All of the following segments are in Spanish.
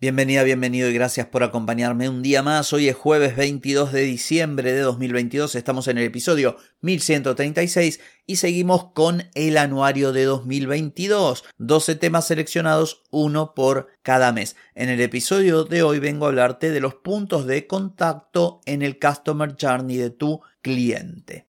Bienvenida, bienvenido y gracias por acompañarme un día más. Hoy es jueves 22 de diciembre de 2022, estamos en el episodio 1136 y seguimos con el anuario de 2022. 12 temas seleccionados, uno por cada mes. En el episodio de hoy vengo a hablarte de los puntos de contacto en el Customer Journey de tu cliente.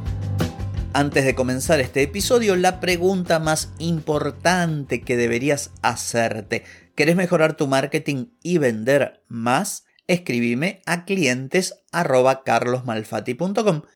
Antes de comenzar este episodio, la pregunta más importante que deberías hacerte. ¿Querés mejorar tu marketing y vender más? Escribime a clientes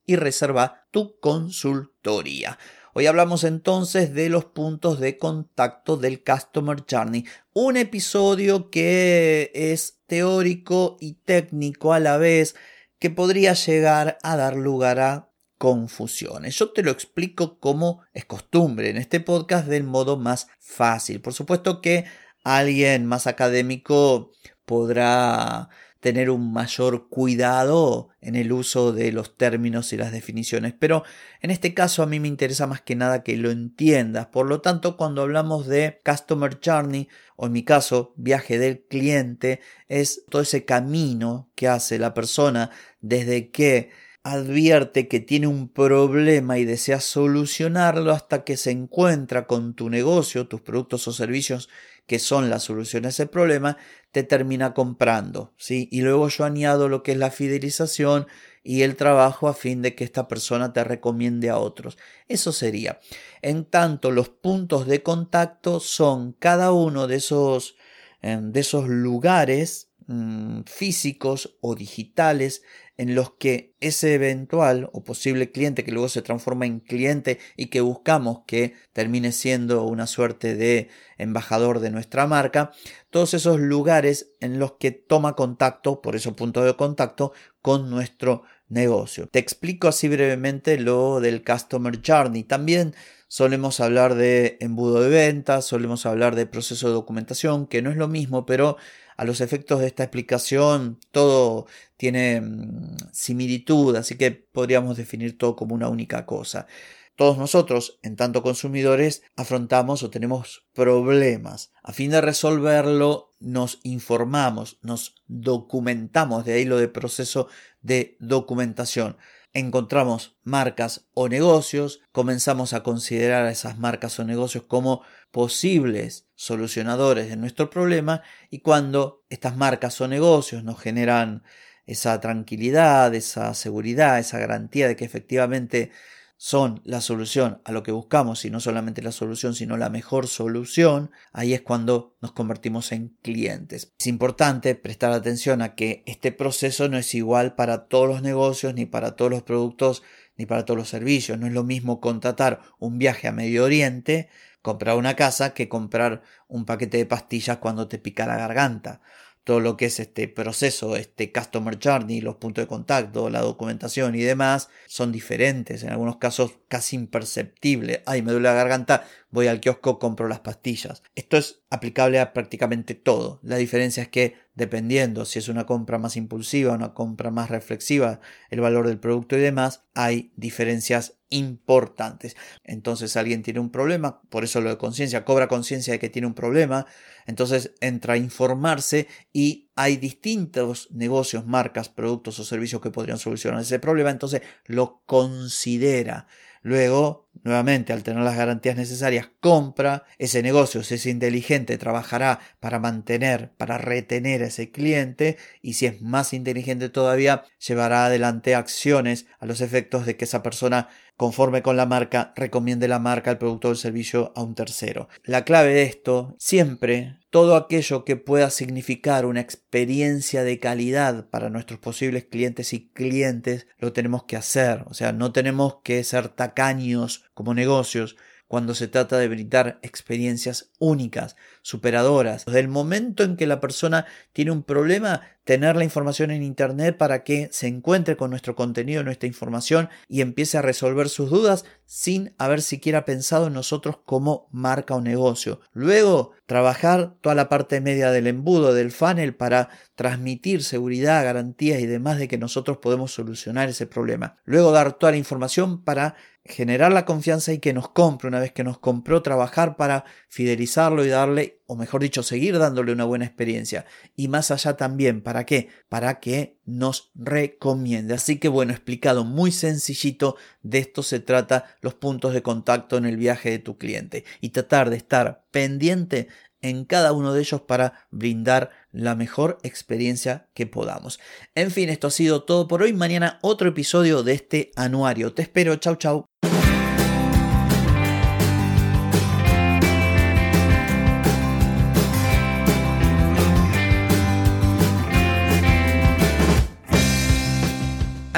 y reserva tu consultoría. Hoy hablamos entonces de los puntos de contacto del Customer Journey, un episodio que es teórico y técnico a la vez, que podría llegar a dar lugar a confusiones. Yo te lo explico como es costumbre en este podcast del modo más fácil. Por supuesto que alguien más académico podrá tener un mayor cuidado en el uso de los términos y las definiciones, pero en este caso a mí me interesa más que nada que lo entiendas. Por lo tanto, cuando hablamos de Customer Journey, o en mi caso, viaje del cliente, es todo ese camino que hace la persona desde que advierte que tiene un problema y desea solucionarlo hasta que se encuentra con tu negocio, tus productos o servicios que son la solución a ese problema, te termina comprando, ¿sí? Y luego yo añado lo que es la fidelización y el trabajo a fin de que esta persona te recomiende a otros. Eso sería. En tanto, los puntos de contacto son cada uno de esos, eh, de esos lugares mm, físicos o digitales en los que ese eventual o posible cliente que luego se transforma en cliente y que buscamos que termine siendo una suerte de embajador de nuestra marca, todos esos lugares en los que toma contacto, por eso punto de contacto, con nuestro negocio. Te explico así brevemente lo del Customer Journey. También solemos hablar de embudo de ventas, solemos hablar de proceso de documentación, que no es lo mismo, pero a los efectos de esta explicación todo tiene mm, similitud, así que podríamos definir todo como una única cosa. Todos nosotros, en tanto consumidores, afrontamos o tenemos problemas. A fin de resolverlo, nos informamos, nos documentamos, de ahí lo de proceso de documentación encontramos marcas o negocios, comenzamos a considerar a esas marcas o negocios como posibles solucionadores de nuestro problema y cuando estas marcas o negocios nos generan esa tranquilidad, esa seguridad, esa garantía de que efectivamente son la solución a lo que buscamos y no solamente la solución, sino la mejor solución, ahí es cuando nos convertimos en clientes. Es importante prestar atención a que este proceso no es igual para todos los negocios, ni para todos los productos, ni para todos los servicios. No es lo mismo contratar un viaje a Medio Oriente, comprar una casa, que comprar un paquete de pastillas cuando te pica la garganta todo lo que es este proceso, este customer journey, los puntos de contacto, la documentación y demás, son diferentes, en algunos casos casi imperceptibles. Ay, me duele la garganta, voy al kiosco, compro las pastillas. Esto es aplicable a prácticamente todo. La diferencia es que dependiendo si es una compra más impulsiva, una compra más reflexiva, el valor del producto y demás, hay diferencias importantes. Entonces alguien tiene un problema, por eso lo de conciencia, cobra conciencia de que tiene un problema, entonces entra a informarse y hay distintos negocios, marcas, productos o servicios que podrían solucionar ese problema, entonces lo considera. Luego, nuevamente, al tener las garantías necesarias, compra ese negocio. Si es inteligente, trabajará para mantener, para retener a ese cliente. Y si es más inteligente todavía, llevará adelante acciones a los efectos de que esa persona conforme con la marca, recomiende la marca, el producto o el servicio a un tercero. La clave de esto, siempre todo aquello que pueda significar una experiencia de calidad para nuestros posibles clientes y clientes, lo tenemos que hacer. O sea, no tenemos que ser tacaños como negocios cuando se trata de brindar experiencias únicas, superadoras. Desde el momento en que la persona tiene un problema, tener la información en Internet para que se encuentre con nuestro contenido, nuestra información y empiece a resolver sus dudas sin haber siquiera pensado en nosotros como marca o negocio. Luego, trabajar toda la parte media del embudo, del funnel, para transmitir seguridad, garantías y demás de que nosotros podemos solucionar ese problema. Luego, dar toda la información para generar la confianza y que nos compre una vez que nos compró, trabajar para fidelizarlo y darle, o mejor dicho, seguir dándole una buena experiencia. Y más allá también, ¿para qué? Para que nos recomiende. Así que bueno, explicado muy sencillito, de esto se trata los puntos de contacto en el viaje de tu cliente y tratar de estar pendiente en cada uno de ellos para brindar la mejor experiencia que podamos. En fin, esto ha sido todo por hoy. Mañana otro episodio de este anuario. Te espero. Chau, chau.